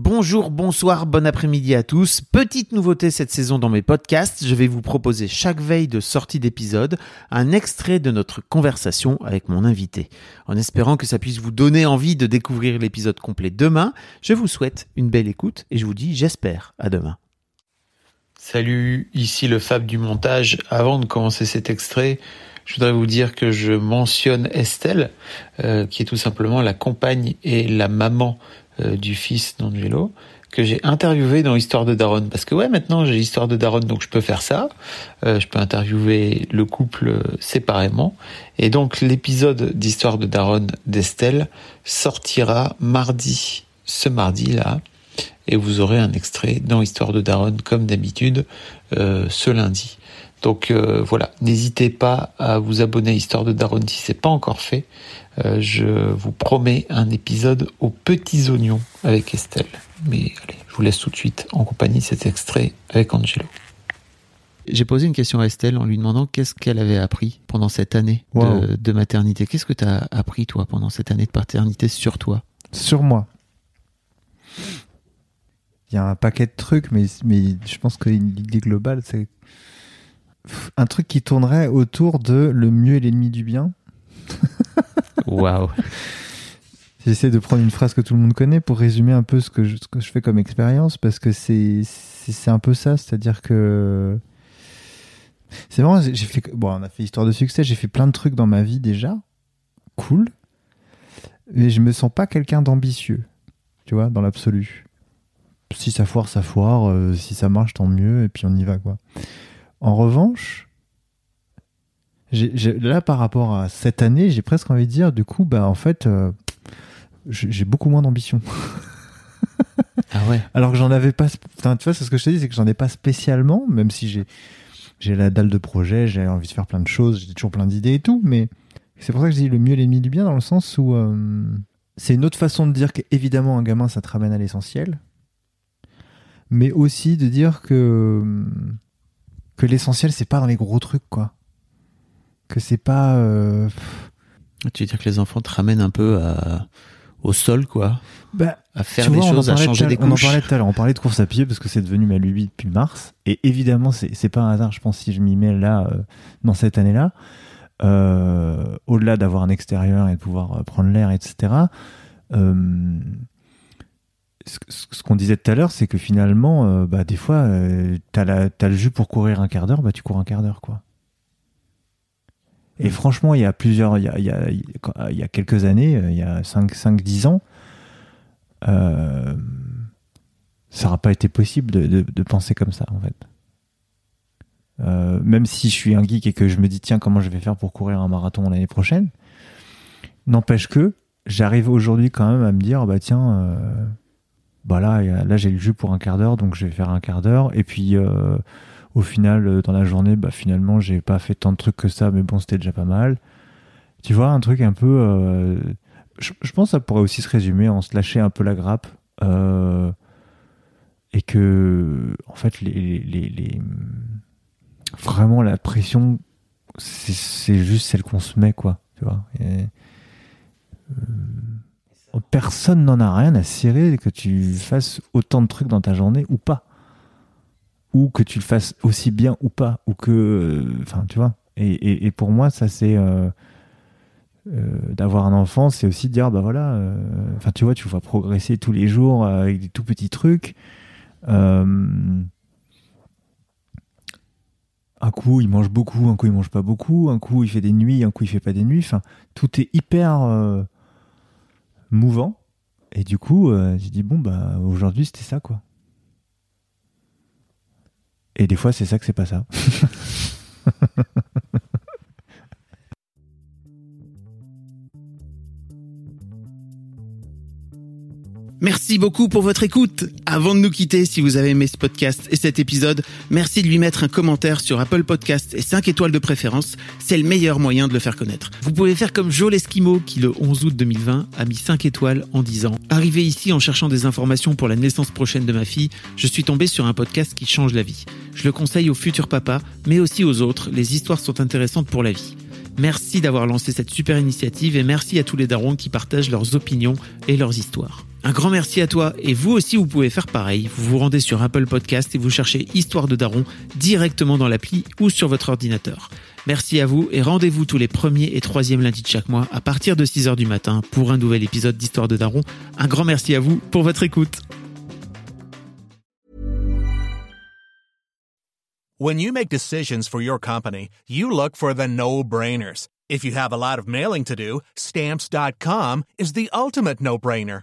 Bonjour, bonsoir, bon après-midi à tous. Petite nouveauté cette saison dans mes podcasts, je vais vous proposer chaque veille de sortie d'épisode un extrait de notre conversation avec mon invité. En espérant que ça puisse vous donner envie de découvrir l'épisode complet demain, je vous souhaite une belle écoute et je vous dis j'espère à demain. Salut, ici le Fab du montage. Avant de commencer cet extrait, je voudrais vous dire que je mentionne Estelle, euh, qui est tout simplement la compagne et la maman euh, du fils d'Angelo, que j'ai interviewé dans Histoire de Daronne. Parce que ouais, maintenant j'ai Histoire de Daronne, donc je peux faire ça. Euh, je peux interviewer le couple séparément. Et donc l'épisode d'Histoire de Daronne d'Estelle sortira mardi, ce mardi-là. Et vous aurez un extrait dans Histoire de Daronne, comme d'habitude, euh, ce lundi. Donc euh, voilà, n'hésitez pas à vous abonner à Histoire de Daronne si c'est pas encore fait. Euh, je vous promets un épisode aux petits oignons avec Estelle. Mais allez, je vous laisse tout de suite en compagnie de cet extrait avec Angelo. J'ai posé une question à Estelle en lui demandant qu'est-ce qu'elle avait appris pendant cette année de, maternité. Qu'est-ce que tu as appris toi pendant cette année de paternité sur toi? Sur moi. Il y a un paquet de trucs, mais, mais je pense que l'idée globale, c'est un truc qui tournerait autour de le mieux est l'ennemi du bien. Waouh J'essaie de prendre une phrase que tout le monde connaît pour résumer un peu ce que je, ce que je fais comme expérience, parce que c'est un peu ça, c'est-à-dire que c'est vraiment j'ai fait bon, on a fait histoire de succès, j'ai fait plein de trucs dans ma vie déjà, cool, mais je me sens pas quelqu'un d'ambitieux, tu vois, dans l'absolu. Si ça foire, ça foire, euh, si ça marche, tant mieux, et puis on y va quoi. En revanche, là par rapport à cette année, j'ai presque envie de dire, du coup, bah en fait. euh, j'ai beaucoup moins d'ambition. Ah ouais Alors que j'en avais pas. Enfin, tu vois, c'est ce que je te dis, c'est que j'en ai pas spécialement, même si j'ai j'ai la dalle de projet, j'ai envie de faire plein de choses, j'ai toujours plein d'idées et tout, mais c'est pour ça que je dis le mieux l'ennemi du bien dans le sens où euh, c'est une autre façon de dire qu'évidemment un gamin ça te ramène à l'essentiel, mais aussi de dire que que l'essentiel c'est pas dans les gros trucs quoi, que c'est pas euh, Tu veux dire que les enfants te ramènent un peu à- au sol, quoi? Bah, À faire des vois, choses, à changer des à- On en couches parlait tout à l'heure, on parlait de course à pied parce que c'est devenu ma lubie depuis mars. Et évidemment, c'est pas un hasard, je pense, si je m'y mets là, euh, dans cette année-là. Euh, Au-delà d'avoir un extérieur et de pouvoir prendre l'air, etc. ce qu'on disait tout à l'heure, c'est que finalement, euh, bah, des fois, euh, t'as le jus pour courir un quart d'heure, bah, tu cours un quart d'heure, quoi. Et franchement, il y a plusieurs, il y a, il y a- il y a quelques années, il y a 5-10 ans, euh, ça n'aura pas été possible de, de- de penser comme ça, en fait. Même si je suis un geek et que je me dis, tiens, comment je vais faire pour courir un marathon l'année prochaine, n'empêche que j'arrive aujourd'hui quand même à me dire, bah tiens, bah là, là j'ai le jus pour un quart d'heure, donc je vais faire un quart d'heure. Et puis, euh, au final, euh, dans la journée, bah finalement, j'ai pas fait tant de trucs que ça, mais bon, c'était déjà pas mal. Tu vois, un truc un peu. euh, je, pense que ça pourrait aussi se résumer en se lâcher un peu la grappe. et que, en fait, les, les- les- vraiment la pression, c'est juste celle qu'on se met, quoi. Tu vois. Personne n'en a rien à cirer que tu fasses autant de trucs dans ta journée ou pas. Ou que tu le fasses aussi bien ou pas. Ou que. euh, Enfin, tu vois. Et, pour moi, ça, c'est. euh, euh, d'avoir un enfant, c'est aussi de dire, bah voilà, enfin tu vois, tu vas progresser tous les jours avec des tout petits trucs. Un coup, il mange beaucoup, un coup, il mange pas beaucoup, un coup, il fait des nuits, un coup, il fait pas des nuits. Enfin, tout est hyper mouvant. Et du coup, euh, j'ai dit, bon, bah aujourd'hui, c'était ça, quoi. Et des fois, c'est ça que c'est pas ça. Merci beaucoup pour votre écoute. Avant de nous quitter, si vous avez aimé ce podcast et cet épisode, merci de lui mettre un commentaire sur Apple Podcast et 5 étoiles de préférence. C'est le meilleur moyen de le faire connaître. Vous pouvez faire comme Joel Esquimau qui le 11 août 2020 a mis 5 étoiles en disant Arrivé ici en cherchant des informations pour la naissance prochaine de ma fille, je suis tombé sur un podcast qui change la vie. Je le conseille aux futurs papas, mais aussi aux autres. Les histoires sont intéressantes pour la vie. Merci d'avoir lancé cette super initiative et merci à tous les darons qui partagent leurs opinions et leurs histoires. Un grand merci à toi et vous aussi vous pouvez faire pareil. Vous vous rendez sur Apple Podcast et vous cherchez Histoire de Daron directement dans l'appli ou sur votre ordinateur. Merci à vous et rendez-vous tous les premiers et troisièmes lundis de chaque mois à partir de 6h du matin pour un nouvel épisode d'Histoire de Daron. Un grand merci à vous pour votre écoute. When you make decisions for your company, you look for the no-brainers. If you have a lot of mailing to do, stamps.com is the ultimate no-brainer.